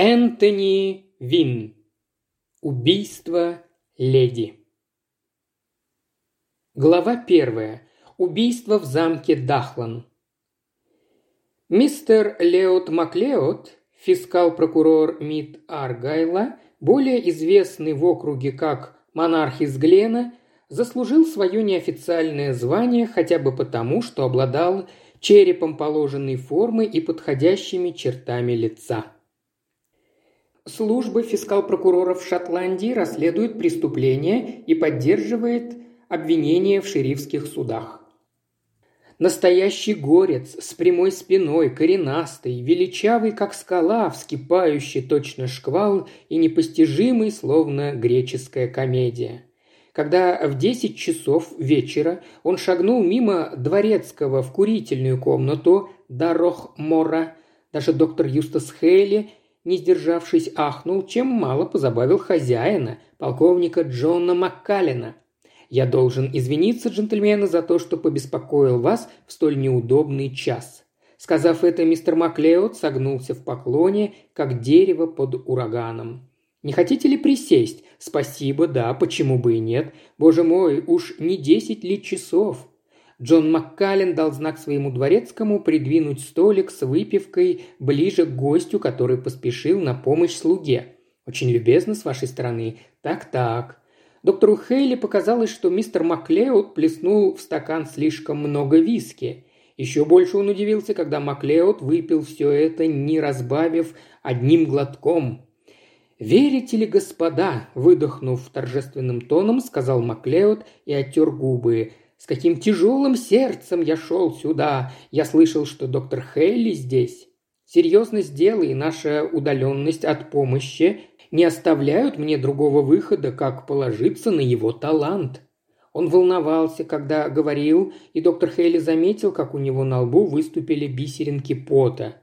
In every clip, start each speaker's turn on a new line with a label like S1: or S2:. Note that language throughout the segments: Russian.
S1: Энтони Вин. Убийство леди. Глава первая. Убийство в замке Дахлан. Мистер Леот Маклеот, фискал-прокурор МИД Аргайла, более известный в округе как монарх из Глена, заслужил свое неофициальное звание хотя бы потому, что обладал черепом положенной формы и подходящими чертами лица. Служба фискал-прокуроров Шотландии расследует преступления и поддерживает обвинения в шерифских судах. Настоящий горец с прямой спиной, коренастый, величавый, как скала, вскипающий точно шквал и непостижимый, словно греческая комедия. Когда в десять часов вечера он шагнул мимо дворецкого в курительную комнату Дарох-Мора, даже доктор Юстас Хейли, не сдержавшись, ахнул, чем мало позабавил хозяина, полковника Джона Маккалина – я должен извиниться, джентльмены, за то, что побеспокоил вас в столь неудобный час». Сказав это, мистер Маклеод согнулся в поклоне, как дерево под ураганом. «Не хотите ли присесть? Спасибо, да, почему бы и нет. Боже мой, уж не десять ли часов?» Джон Маккален дал знак своему дворецкому придвинуть столик с выпивкой ближе к гостю, который поспешил на помощь слуге. «Очень любезно с вашей стороны. Так-так. Доктору Хейли показалось, что мистер Маклеод плеснул в стакан слишком много виски. Еще больше он удивился, когда Маклеод выпил все это, не разбавив одним глотком. «Верите ли, господа?» – выдохнув торжественным тоном, сказал Маклеод и оттер губы. «С каким тяжелым сердцем я шел сюда! Я слышал, что доктор Хейли здесь. Серьезность дела и наша удаленность от помощи не оставляют мне другого выхода, как положиться на его талант. Он волновался, когда говорил, и доктор Хейли заметил, как у него на лбу выступили бисеринки пота.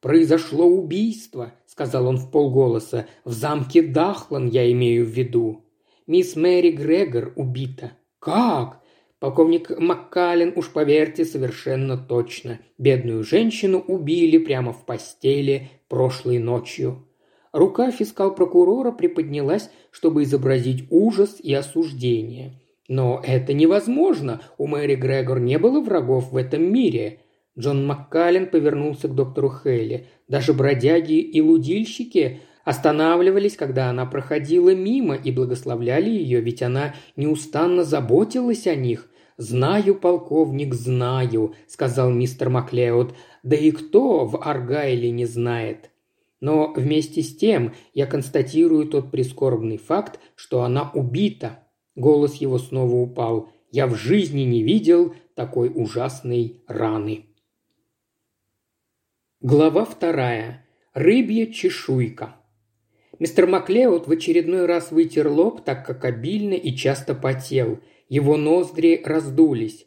S1: «Произошло убийство», — сказал он в полголоса. «В замке Дахлан я имею в виду. Мисс Мэри Грегор убита». «Как?» Полковник Маккален, уж поверьте, совершенно точно. Бедную женщину убили прямо в постели прошлой ночью. Рука фискал-прокурора приподнялась, чтобы изобразить ужас и осуждение. «Но это невозможно. У Мэри Грегор не было врагов в этом мире». Джон Маккален повернулся к доктору Хейли. Даже бродяги и лудильщики останавливались, когда она проходила мимо и благословляли ее, ведь она неустанно заботилась о них. «Знаю, полковник, знаю», — сказал мистер Маклеод. «Да и кто в Аргайле не знает?» Но вместе с тем я констатирую тот прискорбный факт, что она убита. Голос его снова упал. Я в жизни не видел такой ужасной раны. Глава вторая. Рыбья чешуйка. Мистер Маклеод в очередной раз вытер лоб, так как обильно и часто потел. Его ноздри раздулись.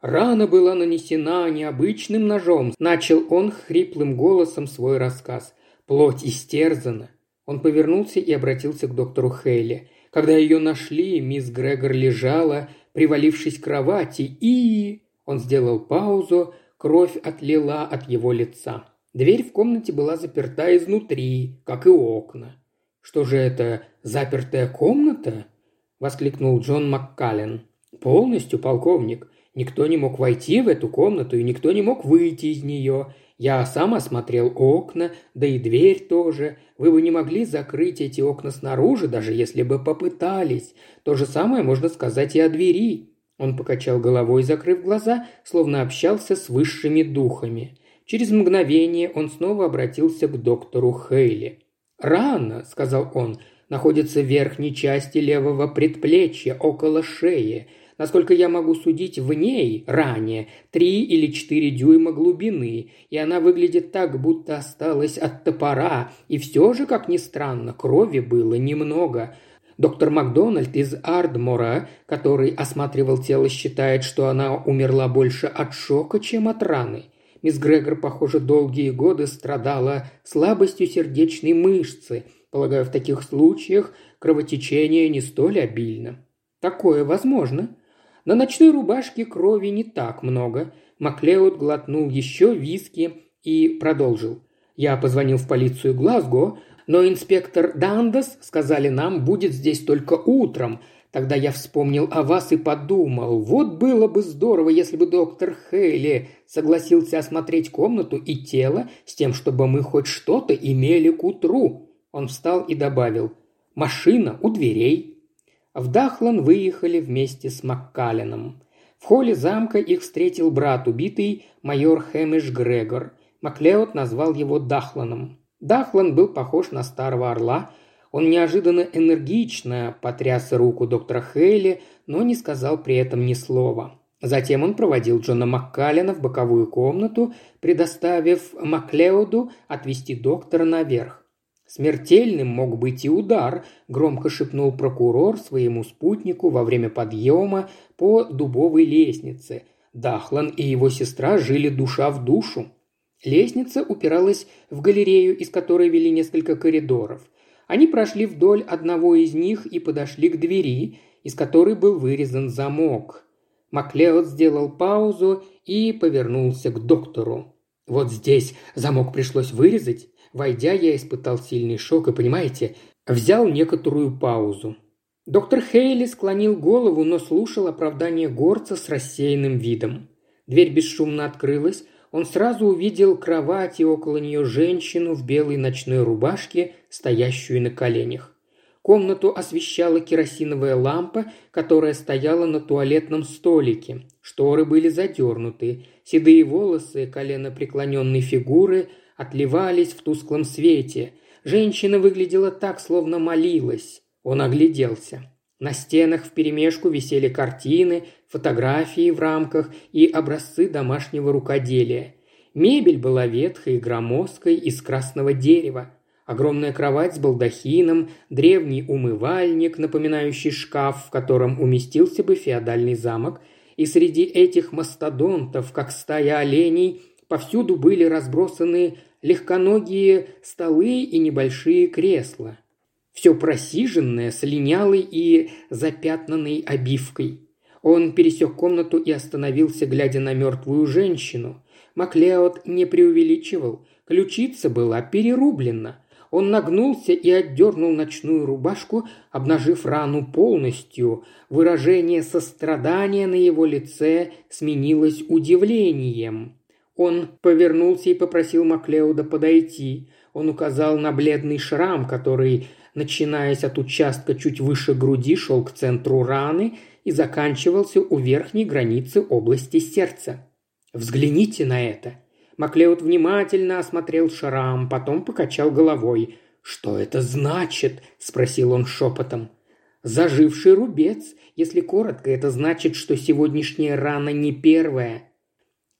S1: Рана была нанесена необычным ножом. Начал он хриплым голосом свой рассказ. Плоть истерзана. Он повернулся и обратился к доктору Хейли. Когда ее нашли, мисс Грегор лежала, привалившись к кровати, и... Он сделал паузу, кровь отлила от его лица. Дверь в комнате была заперта изнутри, как и окна. «Что же это, запертая комната?» – воскликнул Джон Маккален. «Полностью, полковник. Никто не мог войти в эту комнату, и никто не мог выйти из нее. Я сам осмотрел окна, да и дверь тоже. Вы бы не могли закрыть эти окна снаружи, даже если бы попытались. То же самое можно сказать и о двери». Он покачал головой, закрыв глаза, словно общался с высшими духами. Через мгновение он снова обратился к доктору Хейли. «Рана», — сказал он, — «находится в верхней части левого предплечья, около шеи. Насколько я могу судить, в ней ранее три или четыре дюйма глубины, и она выглядит так, будто осталась от топора, и все же, как ни странно, крови было немного. Доктор Макдональд из Ардмора, который осматривал тело, считает, что она умерла больше от шока, чем от раны. Мисс Грегор, похоже, долгие годы страдала слабостью сердечной мышцы. Полагаю, в таких случаях кровотечение не столь обильно. Такое возможно. На ночной рубашке крови не так много. Маклеод глотнул еще виски и продолжил. Я позвонил в полицию Глазго, Но инспектор Дандас, сказали нам, будет здесь только утром. Тогда я вспомнил о вас и подумал, вот было бы здорово, если бы доктор Хейли согласился осмотреть комнату и тело с тем, чтобы мы хоть что-то имели к утру. Он встал и добавил, машина у дверей. В Дахлан выехали вместе с Маккалином. В холле замка их встретил брат убитый, майор Хэмиш Грегор. Маклеод назвал его Дахланом. Дахлан был похож на старого орла. Он неожиданно энергично потряс руку доктора Хейли, но не сказал при этом ни слова. Затем он проводил Джона Маккалина в боковую комнату, предоставив Маклеоду отвести доктора наверх. «Смертельным мог быть и удар», – громко шепнул прокурор своему спутнику во время подъема по дубовой лестнице. Дахлан и его сестра жили душа в душу. Лестница упиралась в галерею, из которой вели несколько коридоров. Они прошли вдоль одного из них и подошли к двери, из которой был вырезан замок. Маклеод сделал паузу и повернулся к доктору. «Вот здесь замок пришлось вырезать. Войдя, я испытал сильный шок и, понимаете, взял некоторую паузу. Доктор Хейли склонил голову, но слушал оправдание горца с рассеянным видом. Дверь бесшумно открылась, он сразу увидел кровать и около нее женщину в белой ночной рубашке, стоящую на коленях. Комнату освещала керосиновая лампа, которая стояла на туалетном столике. Шторы были задернуты. Седые волосы колено преклоненной фигуры отливались в тусклом свете. Женщина выглядела так, словно молилась. Он огляделся. На стенах вперемешку висели картины, фотографии в рамках и образцы домашнего рукоделия. Мебель была ветхой и громоздкой из красного дерева. Огромная кровать с балдахином, древний умывальник, напоминающий шкаф, в котором уместился бы феодальный замок, и среди этих мастодонтов, как стая оленей, повсюду были разбросаны легконогие столы и небольшие кресла – все просиженное, с линялой и запятнанной обивкой. Он пересек комнату и остановился, глядя на мертвую женщину. Маклеод не преувеличивал. Ключица была перерублена. Он нагнулся и отдернул ночную рубашку, обнажив рану полностью. Выражение сострадания на его лице сменилось удивлением. Он повернулся и попросил Маклеода подойти. Он указал на бледный шрам, который начинаясь от участка чуть выше груди, шел к центру раны и заканчивался у верхней границы области сердца. «Взгляните на это!» Маклеод внимательно осмотрел шрам, потом покачал головой. «Что это значит?» – спросил он шепотом. «Заживший рубец. Если коротко, это значит, что сегодняшняя рана не первая.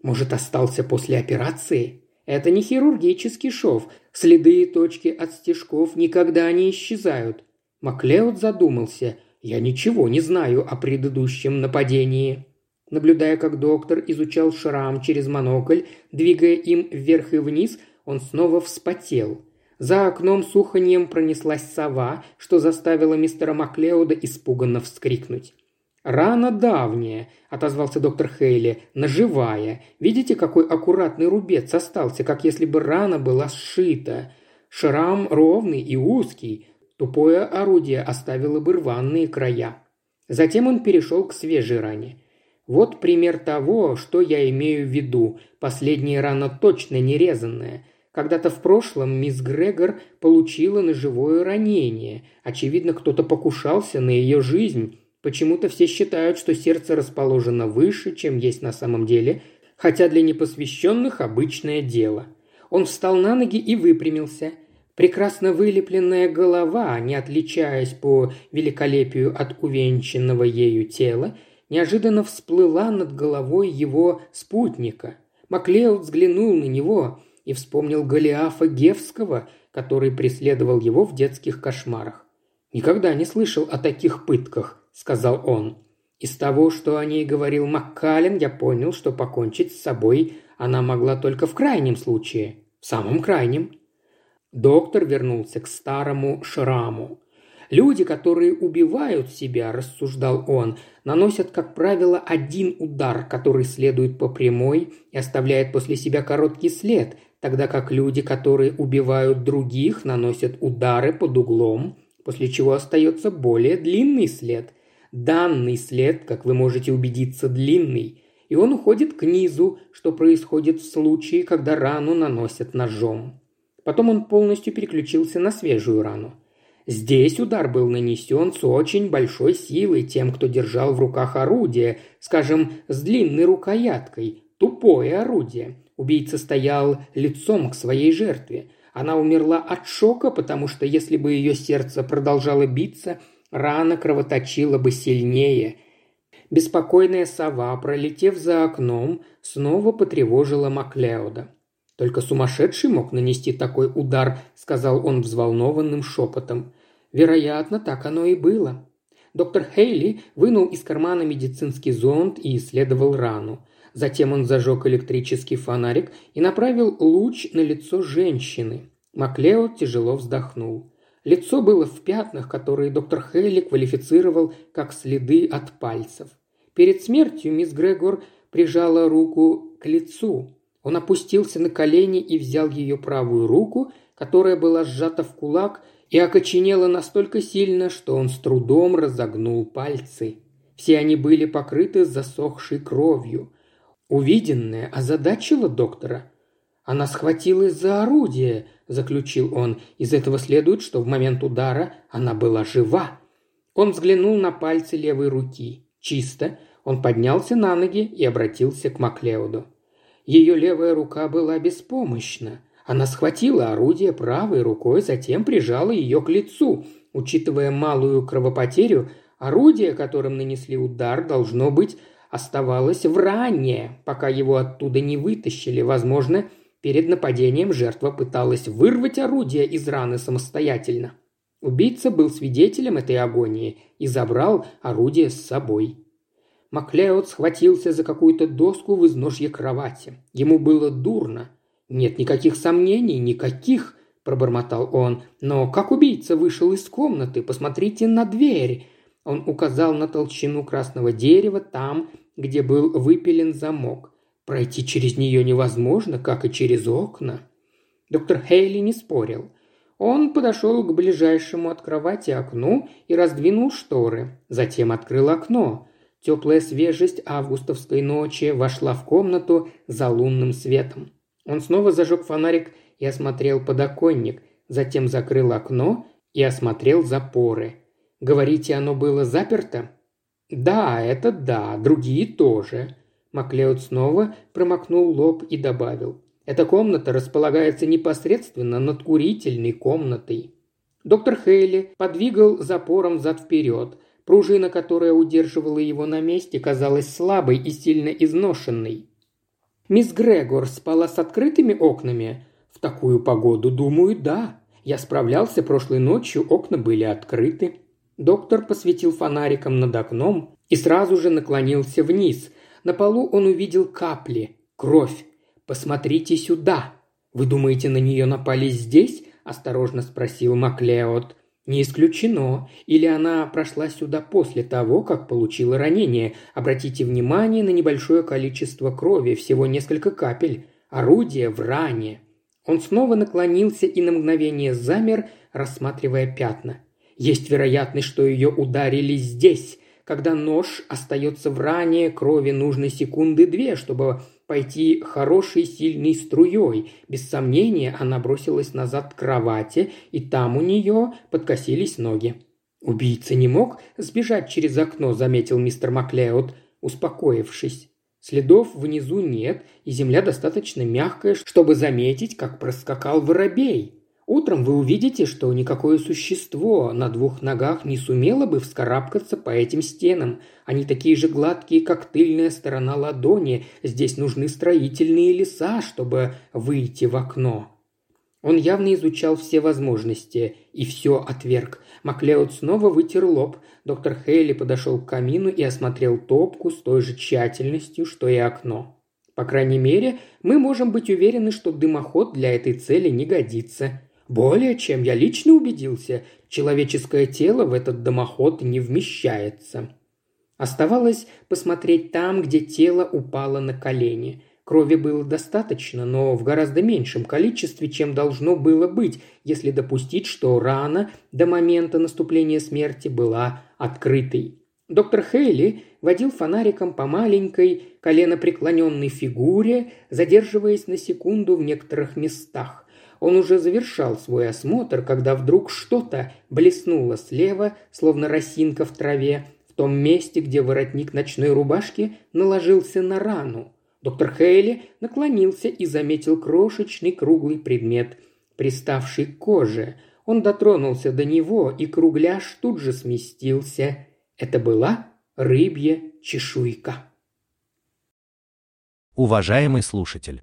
S1: Может, остался после операции?» Это не хирургический шов. Следы и точки от стежков никогда не исчезают. Маклеод задумался. Я ничего не знаю о предыдущем нападении. Наблюдая, как доктор изучал шрам через монокль, двигая им вверх и вниз, он снова вспотел. За окном с пронеслась сова, что заставило мистера Маклеода испуганно вскрикнуть. «Рана давняя», – отозвался доктор Хейли, – «наживая. Видите, какой аккуратный рубец остался, как если бы рана была сшита. Шрам ровный и узкий. Тупое орудие оставило бы рваные края». Затем он перешел к свежей ране. Вот пример того, что я имею в виду. Последняя рана точно не резанная. Когда-то в прошлом мисс Грегор получила ножевое ранение. Очевидно, кто-то покушался на ее жизнь. Почему-то все считают, что сердце расположено выше, чем есть на самом деле, хотя для непосвященных обычное дело. Он встал на ноги и выпрямился. Прекрасно вылепленная голова, не отличаясь по великолепию от увенчанного ею тела, неожиданно всплыла над головой его спутника. Маклеод взглянул на него и вспомнил Голиафа Гевского, который преследовал его в детских кошмарах. Никогда не слышал о таких пытках. – сказал он. Из того, что о ней говорил Маккален, я понял, что покончить с собой она могла только в крайнем случае. В самом крайнем. Доктор вернулся к старому шраму. Люди, которые убивают себя, рассуждал он, наносят, как правило, один удар, который следует по прямой и оставляет после себя короткий след, тогда как люди, которые убивают других, наносят удары под углом, после чего остается более длинный след. Данный след, как вы можете убедиться, длинный, и он уходит к низу, что происходит в случае, когда рану наносят ножом. Потом он полностью переключился на свежую рану. Здесь удар был нанесен с очень большой силой тем, кто держал в руках орудие, скажем, с длинной рукояткой, тупое орудие. Убийца стоял лицом к своей жертве. Она умерла от шока, потому что если бы ее сердце продолжало биться, рана кровоточила бы сильнее. Беспокойная сова, пролетев за окном, снова потревожила Маклеода. «Только сумасшедший мог нанести такой удар», — сказал он взволнованным шепотом. «Вероятно, так оно и было». Доктор Хейли вынул из кармана медицинский зонд и исследовал рану. Затем он зажег электрический фонарик и направил луч на лицо женщины. Маклео тяжело вздохнул. Лицо было в пятнах, которые доктор Хейли квалифицировал как следы от пальцев. Перед смертью мисс Грегор прижала руку к лицу. Он опустился на колени и взял ее правую руку, которая была сжата в кулак и окоченела настолько сильно, что он с трудом разогнул пальцы. Все они были покрыты засохшей кровью. Увиденное озадачило доктора. «Она схватилась за орудие», – заключил он. «Из этого следует, что в момент удара она была жива». Он взглянул на пальцы левой руки. Чисто. Он поднялся на ноги и обратился к Маклеоду. Ее левая рука была беспомощна. Она схватила орудие правой рукой, затем прижала ее к лицу. Учитывая малую кровопотерю, орудие, которым нанесли удар, должно быть, оставалось в ране, пока его оттуда не вытащили. Возможно, перед нападением жертва пыталась вырвать орудие из раны самостоятельно. Убийца был свидетелем этой агонии и забрал орудие с собой. Маклеод схватился за какую-то доску в изножье кровати. Ему было дурно. «Нет никаких сомнений, никаких», – пробормотал он. «Но как убийца вышел из комнаты? Посмотрите на дверь». Он указал на толщину красного дерева там, где был выпилен замок. Пройти через нее невозможно, как и через окна. Доктор Хейли не спорил. Он подошел к ближайшему от кровати окну и раздвинул шторы. Затем открыл окно. Теплая свежесть августовской ночи вошла в комнату за лунным светом. Он снова зажег фонарик и осмотрел подоконник, затем закрыл окно и осмотрел запоры. Говорите, оно было заперто? Да, это да, другие тоже. Маклеод снова промокнул лоб и добавил. Эта комната располагается непосредственно над курительной комнатой. Доктор Хейли подвигал запором зад-вперед – Пружина, которая удерживала его на месте, казалась слабой и сильно изношенной. «Мисс Грегор спала с открытыми окнами?» «В такую погоду, думаю, да. Я справлялся прошлой ночью, окна были открыты». Доктор посветил фонариком над окном и сразу же наклонился вниз. На полу он увидел капли, кровь. «Посмотрите сюда!» «Вы думаете, на нее напали здесь?» – осторожно спросил Маклеод. Не исключено. Или она прошла сюда после того, как получила ранение. Обратите внимание на небольшое количество крови, всего несколько капель. Орудие в ране. Он снова наклонился и на мгновение замер, рассматривая пятна. Есть вероятность, что ее ударили здесь. Когда нож остается в ране, крови нужны секунды две, чтобы пойти хорошей сильной струей. Без сомнения, она бросилась назад к кровати, и там у нее подкосились ноги. «Убийца не мог сбежать через окно», – заметил мистер Маклеод, успокоившись. Следов внизу нет, и земля достаточно мягкая, чтобы заметить, как проскакал воробей. Утром вы увидите, что никакое существо на двух ногах не сумело бы вскарабкаться по этим стенам. Они такие же гладкие, как тыльная сторона ладони. Здесь нужны строительные леса, чтобы выйти в окно. Он явно изучал все возможности и все отверг. Маклеод снова вытер лоб. Доктор Хейли подошел к камину и осмотрел топку с той же тщательностью, что и окно. По крайней мере, мы можем быть уверены, что дымоход для этой цели не годится. Более чем я лично убедился, человеческое тело в этот дымоход не вмещается. Оставалось посмотреть там, где тело упало на колени. Крови было достаточно, но в гораздо меньшем количестве, чем должно было быть, если допустить, что рана до момента наступления смерти была открытой. Доктор Хейли водил фонариком по маленькой коленопреклоненной фигуре, задерживаясь на секунду в некоторых местах. Он уже завершал свой осмотр, когда вдруг что-то блеснуло слева, словно росинка в траве, в том месте, где воротник ночной рубашки наложился на рану. Доктор Хейли наклонился и заметил крошечный круглый предмет, приставший к коже. Он дотронулся до него, и кругляш тут же сместился. Это была рыбья чешуйка.
S2: Уважаемый слушатель,